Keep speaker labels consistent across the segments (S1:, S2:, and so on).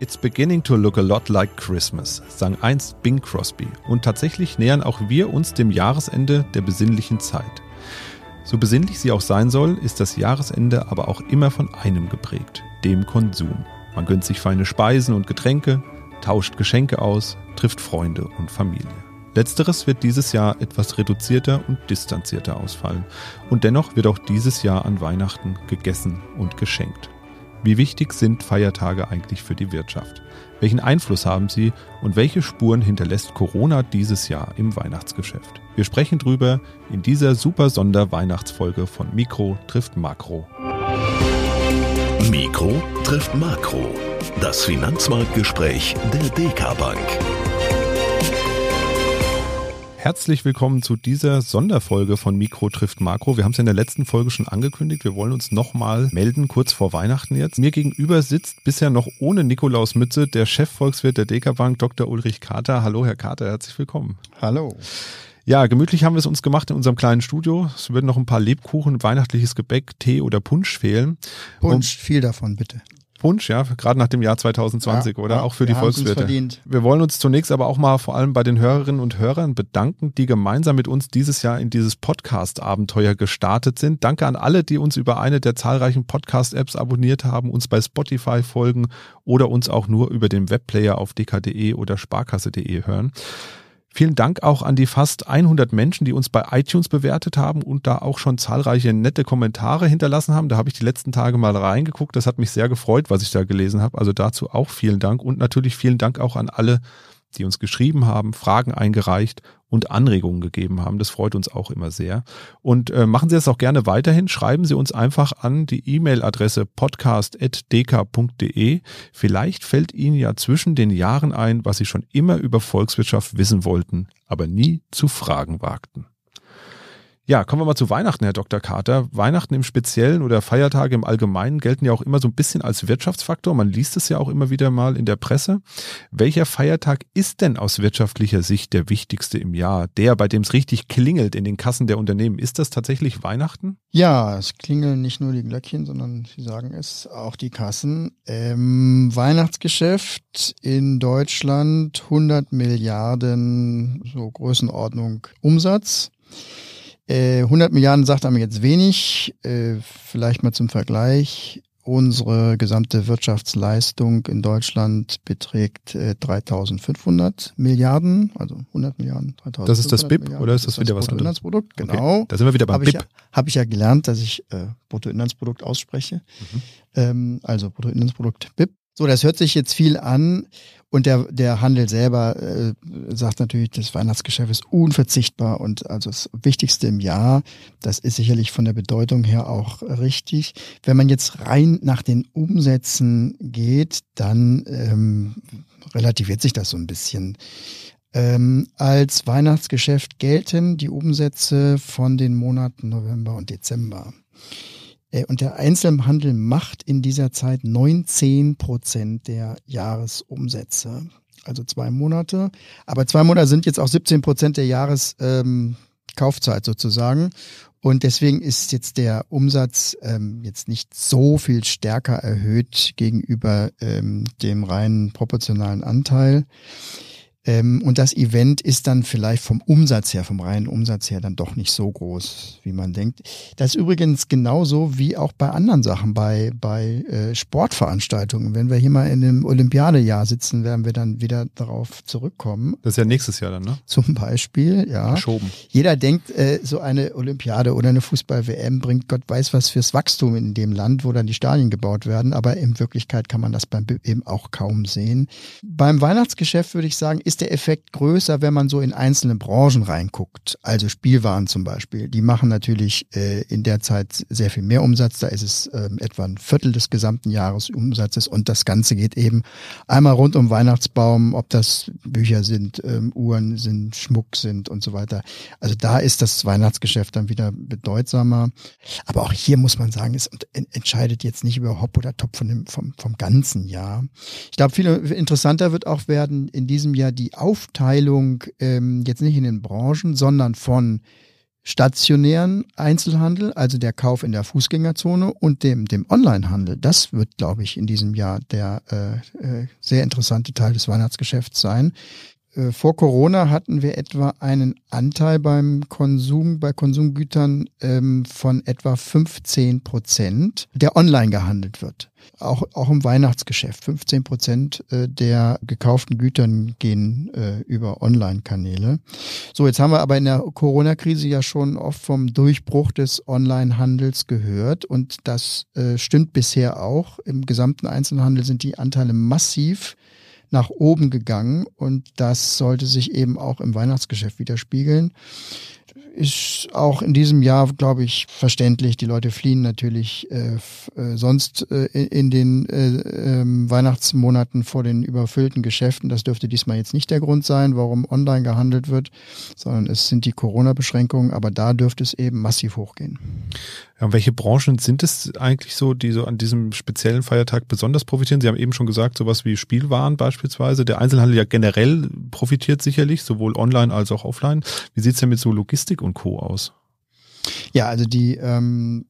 S1: It's beginning to look a lot like Christmas, sang einst Bing Crosby. Und tatsächlich nähern auch wir uns dem Jahresende der besinnlichen Zeit. So besinnlich sie auch sein soll, ist das Jahresende aber auch immer von einem geprägt, dem Konsum. Man gönnt sich feine Speisen und Getränke, tauscht Geschenke aus, trifft Freunde und Familie. Letzteres wird dieses Jahr etwas reduzierter und distanzierter ausfallen. Und dennoch wird auch dieses Jahr an Weihnachten gegessen und geschenkt. Wie wichtig sind Feiertage eigentlich für die Wirtschaft? Welchen Einfluss haben sie und welche Spuren hinterlässt Corona dieses Jahr im Weihnachtsgeschäft? Wir sprechen drüber in dieser super Sonder-Weihnachtsfolge von Mikro trifft Makro.
S2: Mikro trifft Makro. Das Finanzmarktgespräch der DK Bank.
S1: Herzlich willkommen zu dieser Sonderfolge von Mikro trifft Makro. Wir haben es ja in der letzten Folge schon angekündigt. Wir wollen uns nochmal melden, kurz vor Weihnachten jetzt. Mir gegenüber sitzt bisher noch ohne Nikolaus Mütze der Chefvolkswirt der DK Bank, Dr. Ulrich Kater. Hallo, Herr Kater, herzlich willkommen.
S3: Hallo.
S1: Ja, gemütlich haben wir es uns gemacht in unserem kleinen Studio. Es würden noch ein paar Lebkuchen, weihnachtliches Gebäck, Tee oder Punsch fehlen.
S3: Punsch, viel davon bitte.
S1: Punsch, ja, gerade nach dem Jahr 2020,
S3: Ja,
S1: oder?
S3: ja,
S1: auch für die Volkswirte.
S3: verdient.
S1: Wir wollen uns zunächst aber auch mal vor allem bei den Hörerinnen und Hörern bedanken, die gemeinsam mit uns dieses Jahr in dieses Podcast-Abenteuer gestartet sind. Danke an alle, die uns über eine der zahlreichen Podcast-Apps abonniert haben, uns bei Spotify folgen oder uns auch nur über den Webplayer auf dk.de oder sparkasse.de hören. Vielen Dank auch an die fast 100 Menschen, die uns bei iTunes bewertet haben und da auch schon zahlreiche nette Kommentare hinterlassen haben. Da habe ich die letzten Tage mal reingeguckt. Das hat mich sehr gefreut, was ich da gelesen habe. Also dazu auch vielen Dank und natürlich vielen Dank auch an alle, die uns geschrieben haben, Fragen eingereicht und Anregungen gegeben haben. Das freut uns auch immer sehr. Und äh, machen Sie das auch gerne weiterhin. Schreiben Sie uns einfach an die E-Mail-Adresse podcast.dk.de. Vielleicht fällt Ihnen ja zwischen den Jahren ein, was Sie schon immer über Volkswirtschaft wissen wollten, aber nie zu fragen wagten. Ja, kommen wir mal zu Weihnachten, Herr Dr. Carter. Weihnachten im Speziellen oder Feiertage im Allgemeinen gelten ja auch immer so ein bisschen als Wirtschaftsfaktor. Man liest es ja auch immer wieder mal in der Presse. Welcher Feiertag ist denn aus wirtschaftlicher Sicht der wichtigste im Jahr? Der, bei dem es richtig klingelt in den Kassen der Unternehmen. Ist das tatsächlich Weihnachten?
S3: Ja, es klingeln nicht nur die Glöckchen, sondern Sie sagen es, auch die Kassen. Ähm, Weihnachtsgeschäft in Deutschland 100 Milliarden, so Größenordnung Umsatz. Äh, 100 Milliarden sagt einem jetzt wenig. Äh, vielleicht mal zum Vergleich. Unsere gesamte Wirtschaftsleistung in Deutschland beträgt äh, 3.500 Milliarden, also 100 Milliarden, 3.500
S1: Das ist das BIP
S3: Milliarden.
S1: oder ist das wieder was anderes?
S3: Bruttoinlandsprodukt,
S1: Okay.
S3: genau.
S1: Da sind wir wieder beim
S3: Habe ich,
S1: BIP.
S3: ja, hab ich ja gelernt, dass ich äh, Bruttoinlandsprodukt ausspreche.
S1: Mhm.
S3: Ähm, also Bruttoinlandsprodukt BIP. So, das hört sich jetzt viel an und der, der Handel selber äh, sagt natürlich, das Weihnachtsgeschäft ist unverzichtbar und also das Wichtigste im Jahr. Das ist sicherlich von der Bedeutung her auch richtig. Wenn man jetzt rein nach den Umsätzen geht, dann ähm, relativiert sich das so ein bisschen. Ähm, als Weihnachtsgeschäft gelten die Umsätze von den Monaten November und Dezember. Äh, Und der Einzelhandel macht in dieser Zeit 19 Prozent der Jahresumsätze. Also zwei Monate. Aber zwei Monate sind jetzt auch 17 Prozent der Jahreskaufzeit ähm, sozusagen. Und deswegen ist jetzt der Umsatz ähm, jetzt nicht so viel stärker erhöht gegenüber ähm, dem reinen proportionalen Anteil. Ähm, und das Event ist dann vielleicht vom Umsatz her, vom reinen Umsatz her, dann doch nicht so groß, wie man denkt. Das ist übrigens genauso wie auch bei anderen Sachen, bei, bei äh, Sportveranstaltungen. Wenn wir hier mal in einem Olympiadejahr sitzen, werden wir dann wieder darauf zurückkommen.
S1: Das ist ja nächstes Jahr dann, ne?
S3: Zum Beispiel, ja.
S1: Verschoben.
S3: Jeder denkt, äh, so eine Olympiade oder eine Fußball-WM bringt Gott weiß was fürs Wachstum in dem Land, wo dann die Stadien gebaut werden. Aber in Wirklichkeit kann man das beim eben auch kaum sehen. Beim Weihnachtsgeschäft würde ich sagen, ist der Effekt größer, wenn man so in einzelne Branchen reinguckt. Also Spielwaren zum Beispiel. Die machen natürlich äh, in der Zeit sehr viel mehr Umsatz. Da ist es ähm, etwa ein Viertel des gesamten Jahresumsatzes und das Ganze geht eben einmal rund um Weihnachtsbaum, ob das Bücher sind, ähm, Uhren sind, Schmuck sind und so weiter. Also da ist das Weihnachtsgeschäft dann wieder bedeutsamer. Aber auch hier muss man sagen, es ent- entscheidet jetzt nicht über Hop oder Top von dem, vom, vom ganzen Jahr. Ich glaube, viel interessanter wird auch werden in diesem Jahr die Aufteilung ähm, jetzt nicht in den Branchen, sondern von stationären Einzelhandel, also der Kauf in der Fußgängerzone und dem, dem Onlinehandel. Das wird, glaube ich, in diesem Jahr der äh, äh, sehr interessante Teil des Weihnachtsgeschäfts sein. Äh, vor Corona hatten wir etwa einen Anteil beim Konsum, bei Konsumgütern ähm, von etwa 15 Prozent, der online gehandelt wird. Auch, auch im Weihnachtsgeschäft. 15 Prozent äh, der gekauften Gütern gehen äh, über Online-Kanäle. So, jetzt haben wir aber in der Corona-Krise ja schon oft vom Durchbruch des Online-Handels gehört und das äh, stimmt bisher auch. Im gesamten Einzelhandel sind die Anteile massiv nach oben gegangen. Und das sollte sich eben auch im Weihnachtsgeschäft widerspiegeln ist auch in diesem Jahr, glaube ich, verständlich. Die Leute fliehen natürlich äh, äh, sonst äh, in den äh, äh, Weihnachtsmonaten vor den überfüllten Geschäften. Das dürfte diesmal jetzt nicht der Grund sein, warum online gehandelt wird, sondern es sind die Corona-Beschränkungen. Aber da dürfte es eben massiv hochgehen.
S1: Ja, welche Branchen sind es eigentlich so, die so an diesem speziellen Feiertag besonders profitieren? Sie haben eben schon gesagt, sowas wie Spielwaren beispielsweise. Der Einzelhandel ja generell profitiert sicherlich, sowohl online als auch offline. Wie sieht's denn mit so Logistik und Co. aus?
S3: Ja, also die ähm,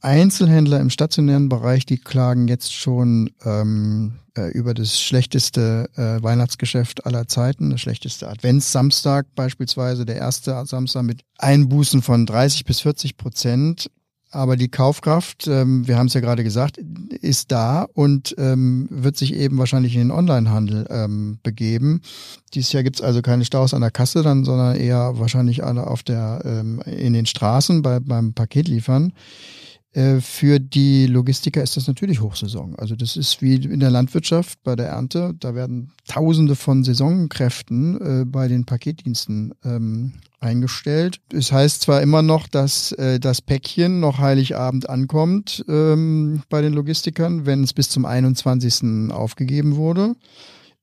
S3: Einzelhändler im stationären Bereich, die klagen jetzt schon ähm, äh, über das schlechteste äh, Weihnachtsgeschäft aller Zeiten, das schlechteste Adventssamstag beispielsweise, der erste Samstag mit Einbußen von 30 bis 40 Prozent. Aber die Kaufkraft, ähm, wir haben es ja gerade gesagt, ist da und ähm, wird sich eben wahrscheinlich in den Onlinehandel ähm, begeben. Dieses Jahr gibt es also keine Staus an der Kasse, dann, sondern eher wahrscheinlich alle auf der ähm, in den Straßen bei, beim Paketliefern. Äh, für die Logistiker ist das natürlich Hochsaison. Also das ist wie in der Landwirtschaft bei der Ernte. Da werden Tausende von Saisonkräften äh, bei den Paketdiensten ähm, eingestellt. Es heißt zwar immer noch, dass äh, das Päckchen noch Heiligabend ankommt ähm, bei den Logistikern, wenn es bis zum 21. aufgegeben wurde.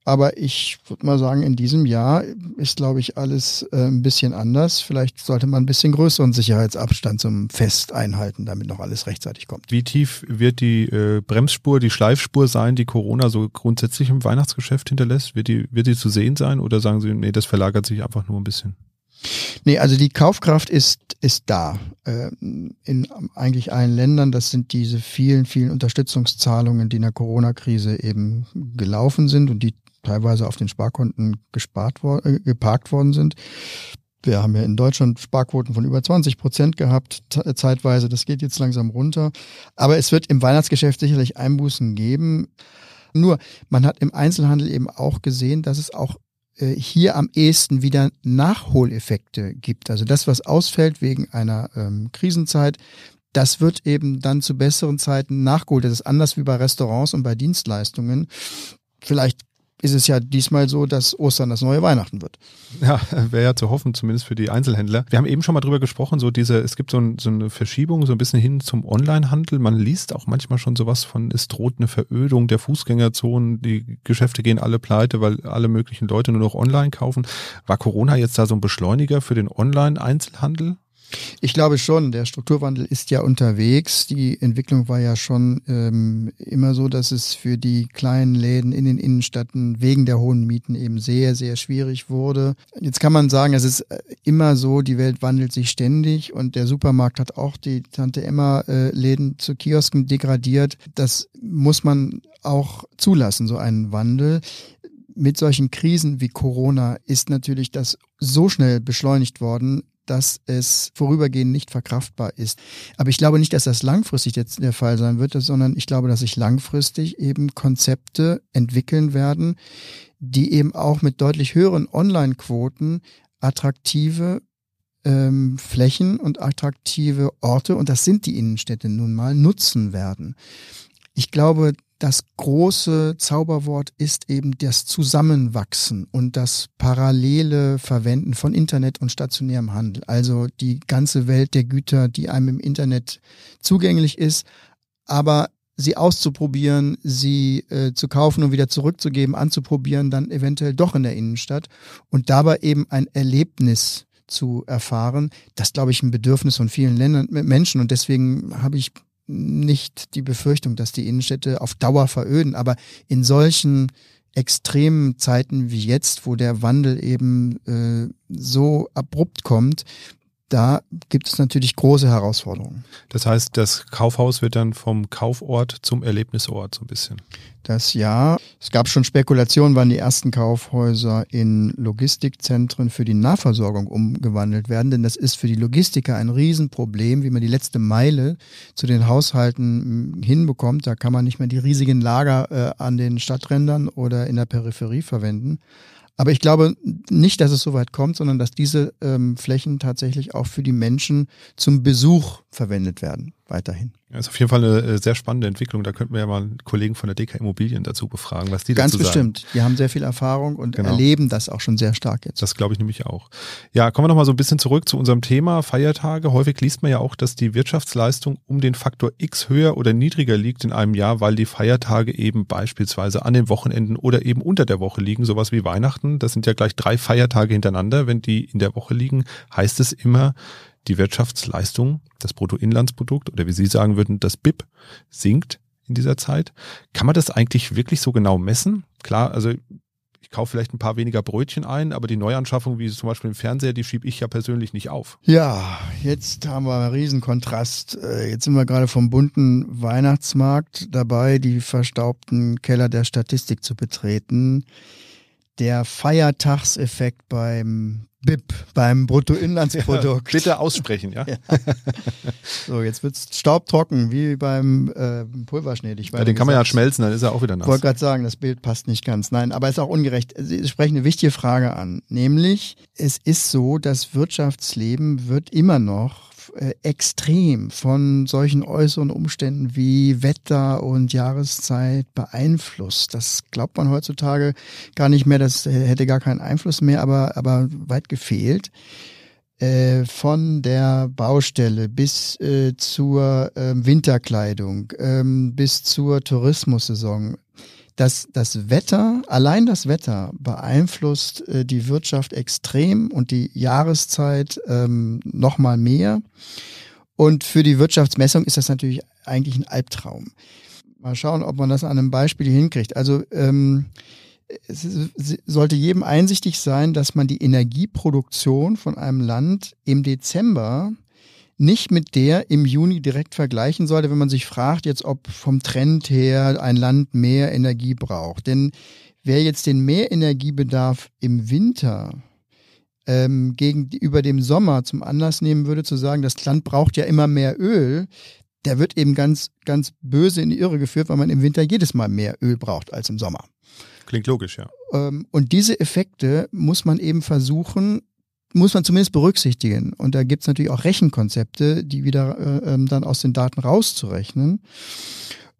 S3: Aber ich würde mal sagen, in diesem Jahr ist, glaube ich, alles äh, ein bisschen anders. Vielleicht sollte man ein bisschen größeren Sicherheitsabstand zum Fest einhalten, damit noch alles rechtzeitig kommt.
S1: Wie tief wird die äh, Bremsspur, die Schleifspur sein, die Corona so grundsätzlich im Weihnachtsgeschäft hinterlässt? Wird die, wird die zu sehen sein oder sagen Sie, nee, das verlagert sich einfach nur ein bisschen?
S3: Nee, also die Kaufkraft ist, ist da. Äh, in eigentlich allen Ländern. Das sind diese vielen, vielen Unterstützungszahlungen, die in der Corona-Krise eben gelaufen sind und die teilweise auf den Sparkonten gespart wor äh, geparkt worden sind. Wir haben ja in Deutschland Sparquoten von über 20 Prozent gehabt, zeitweise. Das geht jetzt langsam runter. Aber es wird im Weihnachtsgeschäft sicherlich Einbußen geben. Nur, man hat im Einzelhandel eben auch gesehen, dass es auch äh, hier am ehesten wieder Nachholeffekte gibt. Also das, was ausfällt wegen einer ähm, Krisenzeit, das wird eben dann zu besseren Zeiten nachgeholt. Das ist anders wie bei Restaurants und bei Dienstleistungen. Vielleicht ist es ja diesmal so, dass Ostern das neue Weihnachten wird.
S1: Ja, wäre ja zu hoffen, zumindest für die Einzelhändler. Wir haben eben schon mal drüber gesprochen, so diese, es gibt so, ein, so eine Verschiebung so ein bisschen hin zum Onlinehandel. Man liest auch manchmal schon sowas von, es droht eine Verödung der Fußgängerzonen, die Geschäfte gehen alle pleite, weil alle möglichen Leute nur noch online kaufen. War Corona jetzt da so ein Beschleuniger für den Online-Einzelhandel?
S3: Ich glaube schon, der Strukturwandel ist ja unterwegs. Die Entwicklung war ja schon ähm, immer so, dass es für die kleinen Läden in den Innenstädten wegen der hohen Mieten eben sehr, sehr schwierig wurde. Jetzt kann man sagen, es ist äh, immer so, die Welt wandelt sich ständig und der Supermarkt hat auch die Tante Emma äh, zu Kiosken degradiert. Das muss man auch zulassen, so einen Wandel mit solchen Krisen wie Corona ist natürlich das so schnell beschleunigt worden, dass es vorübergehend nicht verkraftbar ist. Aber ich glaube nicht, dass das langfristig jetzt der Fall sein wird, sondern ich glaube, dass sich langfristig eben Konzepte entwickeln werden, die eben auch mit deutlich höheren Online-Quoten attraktive ähm, Flächen und attraktive Orte, und das sind die Innenstädte nun mal, nutzen werden. Ich glaube, das große Zauberwort ist eben das Zusammenwachsen und das parallele Verwenden von Internet und stationärem Handel. Also die ganze Welt der Güter, die einem im Internet zugänglich ist, aber sie auszuprobieren, sie äh, zu kaufen und wieder zurückzugeben, anzuprobieren, dann eventuell doch in der Innenstadt und dabei eben ein Erlebnis zu erfahren. Das glaube ich ein Bedürfnis von vielen Ländern, Menschen und deswegen habe ich nicht die Befürchtung, dass die Innenstädte auf Dauer veröden, aber in solchen extremen Zeiten wie jetzt, wo der Wandel eben äh, so abrupt kommt, da gibt es natürlich große Herausforderungen.
S1: Das heißt, das Kaufhaus wird dann vom Kaufort zum Erlebnisort so ein bisschen.
S3: Das ja. Es gab schon Spekulationen, wann die ersten Kaufhäuser in Logistikzentren für die Nahversorgung umgewandelt werden, denn das ist für die Logistiker ein Riesenproblem, wie man die letzte Meile zu den Haushalten hm, hinbekommt. Da kann man nicht mehr die riesigen Lager äh, an den Stadträndern oder in der Peripherie verwenden. Aber ich glaube nicht, dass es so weit kommt, sondern dass diese ähm, Flächen tatsächlich auch für die Menschen zum Besuch verwendet werden, weiterhin.
S1: Das ist auf jeden Fall eine äh, sehr spannende Entwicklung. Da könnten wir ja mal Kollegen von der DK Immobilien dazu befragen, was die
S3: Ganz
S1: dazu sagen.
S3: bestimmt. Die haben sehr viel Erfahrung und
S1: Genau.
S3: erleben das auch schon sehr stark jetzt.
S1: Das glaube ich nämlich auch. Ja, kommen wir nochmal so ein bisschen zurück zu unserem Thema Feiertage. Häufig liest man ja auch, dass die Wirtschaftsleistung um den Faktor X höher oder niedriger liegt in einem Jahr, weil die Feiertage eben beispielsweise an den Wochenenden oder eben unter der Woche liegen. Sowas wie Weihnachten. Das sind ja gleich drei Feiertage hintereinander. Wenn die in der Woche liegen, heißt es immer, die Wirtschaftsleistung, das Bruttoinlandsprodukt oder wie Sie sagen würden, das BIP sinkt in dieser Zeit. Kann man das eigentlich wirklich so genau messen? Klar, also ich kaufe vielleicht ein paar weniger Brötchen ein, aber die Neuanschaffung, wie zum Beispiel im Fernseher, die schiebe ich ja persönlich nicht auf.
S3: Ja, jetzt haben wir einen Riesen-Kontrast. Äh, Jetzt sind wir gerade vom bunten Weihnachtsmarkt dabei, die verstaubten Keller der Statistik zu betreten. Der Feiertagseffekt beim BIP, beim Bruttoinlandsprodukt.
S1: Bitte aussprechen, ja?
S3: So, jetzt wird's staubtrocken, wie beim äh, Pulverschnee.
S1: ja den kann man ja schmelzen, dann ist er auch wieder
S3: Ich
S1: nass.
S3: wollte gerade sagen, das Bild passt nicht ganz. Nein, aber es ist auch ungerecht. Sie sprechen eine wichtige Frage an. Nämlich, es ist so, das Wirtschaftsleben wird immer noch äh, extrem von solchen äußeren Umständen wie Wetter und Jahreszeit beeinflusst. Das glaubt man heutzutage gar nicht mehr. Das hätte gar keinen Einfluss mehr, aber, aber weit gefehlt äh, von der Baustelle bis äh, zur ähm, Winterkleidung, ähm, bis zur Tourismussaison. Das, das Wetter, allein das Wetter beeinflusst äh, die Wirtschaft extrem und die Jahreszeit ähm, nochmal mehr. Und für die Wirtschaftsmessung ist das natürlich eigentlich ein Albtraum. Mal schauen, ob man das an einem Beispiel hinkriegt. Also ähm, es sollte jedem einsichtig sein, dass man die Energieproduktion von einem Land im Dezember nicht mit der im Juni direkt vergleichen sollte, wenn man sich fragt jetzt, ob vom Trend her ein Land mehr Energie braucht. Denn wer jetzt den Mehrenergiebedarf im Winter ähm, gegenüber dem Sommer zum Anlass nehmen würde, zu sagen, das Land braucht ja immer mehr Öl, der wird eben ganz, ganz böse in die Irre geführt, weil man im Winter jedes Mal mehr Öl braucht als im Sommer.
S1: Klingt logisch, ja.
S3: Ähm, und diese Effekte muss man eben versuchen, muss man zumindest berücksichtigen. Und da gibt's natürlich auch Rechenkonzepte, die wieder äh, ähm, dann aus den Daten rauszurechnen.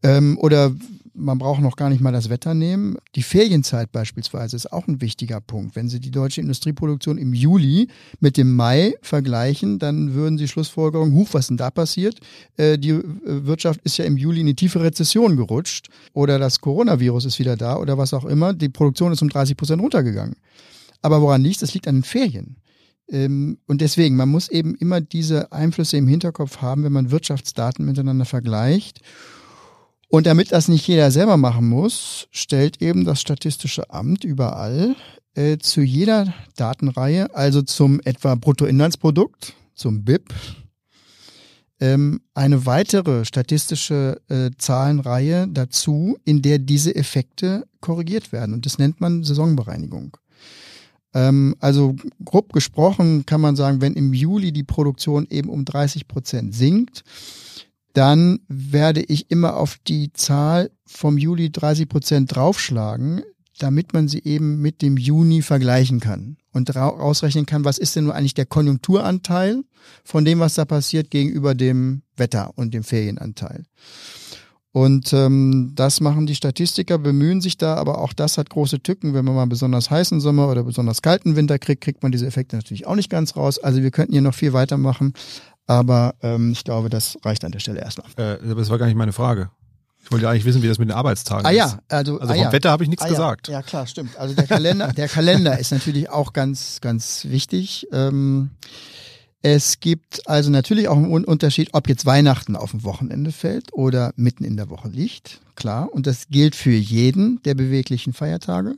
S3: Ähm, oder man braucht noch gar nicht mal das Wetter nehmen. Die Ferienzeit beispielsweise ist auch ein wichtiger Punkt. Wenn Sie die deutsche Industrieproduktion im Juli mit dem Mai vergleichen, dann würden Sie Schlussfolgerungen, huch, was denn da passiert? Äh, die äh, Wirtschaft ist ja im Juli in eine tiefe Rezession gerutscht oder das Coronavirus ist wieder da oder was auch immer. Die Produktion ist um 30 Prozent runtergegangen. Aber woran liegt Das liegt an den Ferien. Ähm, Und deswegen, man muss eben immer diese Einflüsse im Hinterkopf haben, wenn man Wirtschaftsdaten miteinander vergleicht. Und damit das nicht jeder selber machen muss, stellt eben das Statistische Amt überall äh, zu jeder Datenreihe, also zum etwa Bruttoinlandsprodukt, zum BIP, ähm, eine weitere statistische äh, Zahlenreihe dazu, in der diese Effekte korrigiert werden. Und das nennt man Saisonbereinigung. Ähm, also grob gesprochen kann man sagen, wenn im Juli die Produktion eben um 30 Prozent sinkt, dann werde ich immer auf die Zahl vom Juli 30 Prozent draufschlagen, damit man sie eben mit dem Juni vergleichen kann und ausrechnen kann, was ist denn nur eigentlich der Konjunkturanteil von dem, was da passiert, gegenüber dem Wetter und dem Ferienanteil. Und ähm, das machen die Statistiker, bemühen sich da, aber auch das hat große Tücken. Wenn man mal einen besonders heißen Sommer oder besonders kalten Winter kriegt, kriegt man diese Effekte natürlich auch nicht ganz raus. Also wir könnten hier noch viel weitermachen, aber ähm, ich glaube, das reicht an der Stelle erstmal.
S1: Äh, aber das war gar nicht meine Frage. Ich wollte ja eigentlich wissen, wie das mit den Arbeitstagen
S3: Ah
S1: ist.
S3: ja, also,
S1: Also
S3: ah,
S1: vom
S3: ja.
S1: Wetter habe ich nichts
S3: Ah,
S1: gesagt.
S3: Ja. ja, klar, stimmt. Also der Kalender, der Kalender ist natürlich auch ganz, ganz wichtig. Ähm, es gibt also natürlich auch einen Un- Unterschied, ob jetzt Weihnachten auf dem Wochenende fällt oder mitten in der Woche liegt. Klar. Und das gilt für jeden der beweglichen Feiertage.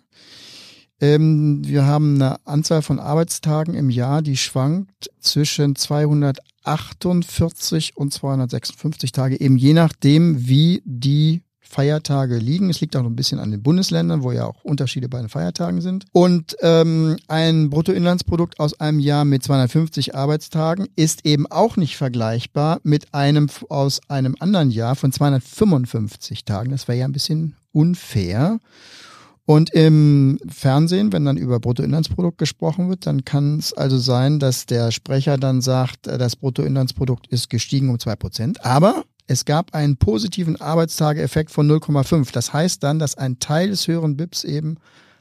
S3: Ähm, wir haben eine Anzahl von Arbeitstagen im Jahr, die schwankt zwischen 248 und 256 Tage, eben je nachdem, wie die Feiertage liegen. Es liegt auch noch ein bisschen an den Bundesländern, wo ja auch Unterschiede bei den Feiertagen sind. Und ähm, ein Bruttoinlandsprodukt aus einem Jahr mit 250 Arbeitstagen ist eben auch nicht vergleichbar mit einem aus einem anderen Jahr von 255 Tagen. Das wäre ja ein bisschen unfair. Und im Fernsehen, wenn dann über Bruttoinlandsprodukt gesprochen wird, dann kann es also sein, dass der Sprecher dann sagt, äh, das Bruttoinlandsprodukt ist gestiegen um zwei Prozent. Aber es gab einen positiven Arbeitstageeffekt von 0,5. Das heißt dann, dass ein Teil des höheren BIPs eben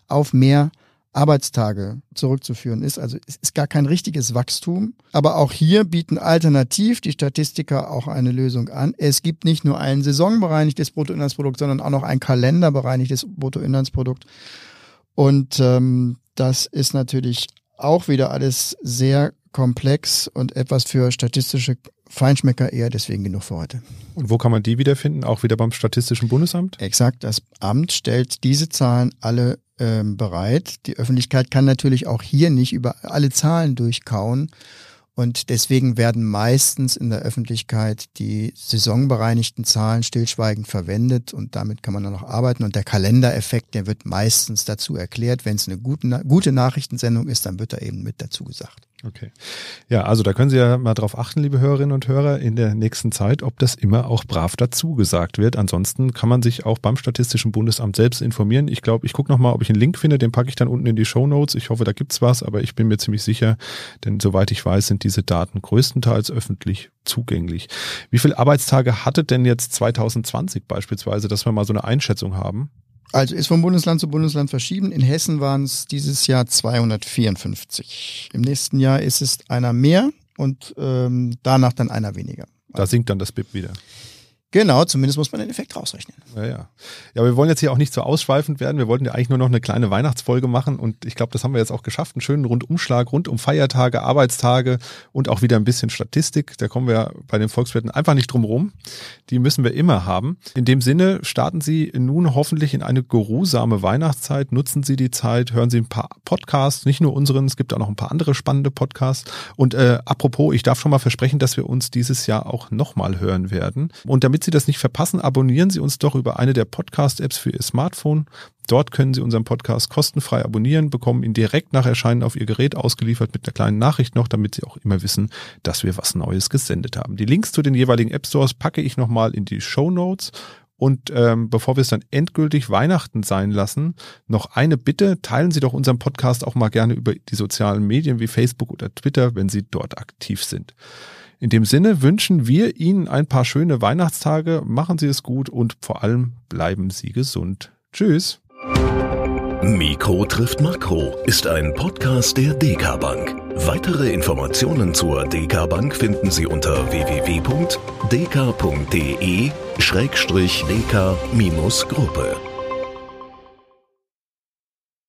S3: auf mehr Arbeitstage zurückzuführen ist. Also es ist gar kein richtiges Wachstum. Aber auch hier bieten alternativ die Statistiker auch eine Lösung an. Es gibt nicht nur ein saisonbereinigtes Bruttoinlandsprodukt, sondern auch noch ein kalenderbereinigtes Bruttoinlandsprodukt. Und ähm, das ist natürlich auch wieder alles sehr komplex und etwas für statistische Feinschmecker eher deswegen genug für heute.
S1: Und wo kann man die wiederfinden? Auch wieder beim Statistischen Bundesamt?
S3: Exakt, das Amt stellt diese Zahlen alle ähm, bereit. Die Öffentlichkeit kann natürlich auch hier nicht über alle Zahlen durchkauen. Und deswegen werden meistens in der Öffentlichkeit die saisonbereinigten Zahlen stillschweigend verwendet und damit kann man dann noch arbeiten. Und der Kalendereffekt, der wird meistens dazu erklärt. Wenn es eine gute, gute Nachrichtensendung ist, dann wird er eben mit dazu gesagt.
S1: Okay. Ja, also da können Sie ja mal drauf achten, liebe Hörerinnen und Hörer, in der nächsten Zeit, ob das immer auch brav dazu gesagt wird. Ansonsten kann man sich auch beim Statistischen Bundesamt selbst informieren. Ich glaube, ich gucke nochmal, ob ich einen Link finde, den packe ich dann unten in die Show Notes. Ich hoffe, da gibt's was, aber ich bin mir ziemlich sicher, denn soweit ich weiß, sind diese Daten größtenteils öffentlich zugänglich. Wie viele Arbeitstage hatte denn jetzt 2020 beispielsweise, dass wir mal so eine Einschätzung haben?
S3: Also ist vom Bundesland zu Bundesland verschieden. In Hessen waren es dieses Jahr 254. Im nächsten Jahr ist es einer mehr und ähm, danach dann einer weniger.
S1: Da sinkt dann das BIP wieder.
S3: Genau, zumindest muss man den Effekt rausrechnen.
S1: Ja, ja. Ja, wir wollen jetzt hier auch nicht so ausschweifend werden. Wir wollten ja eigentlich nur noch eine kleine Weihnachtsfolge machen und ich glaube, das haben wir jetzt auch geschafft. Einen schönen Rundumschlag rund um Feiertage, Arbeitstage und auch wieder ein bisschen Statistik. Da kommen wir bei den Volkswirten einfach nicht drum rum. Die müssen wir immer haben. In dem Sinne starten Sie nun hoffentlich in eine geruhsame Weihnachtszeit. Nutzen Sie die Zeit, hören Sie ein paar Podcasts, nicht nur unseren, es gibt auch noch ein paar andere spannende Podcasts. Und äh, apropos, ich darf schon mal versprechen, dass wir uns dieses Jahr auch nochmal hören werden. Und Sie das nicht verpassen, abonnieren Sie uns doch über eine der Podcast-Apps für Ihr Smartphone. Dort können Sie unseren Podcast kostenfrei abonnieren, bekommen ihn direkt nach Erscheinen auf Ihr Gerät ausgeliefert mit einer kleinen Nachricht noch, damit Sie auch immer wissen, dass wir was Neues gesendet haben. Die Links zu den jeweiligen App Stores packe ich nochmal in die Show Notes. Und ähm, bevor wir es dann endgültig Weihnachten sein lassen, noch eine Bitte, teilen Sie doch unseren Podcast auch mal gerne über die sozialen Medien wie Facebook oder Twitter, wenn Sie dort aktiv sind. In dem Sinne wünschen wir Ihnen ein paar schöne Weihnachtstage, machen Sie es gut und vor allem bleiben Sie gesund. Tschüss.
S2: Mikro trifft Makro ist ein Podcast der DK Bank. Weitere Informationen zur DK Bank finden Sie unter www.dk.de-dk-gruppe.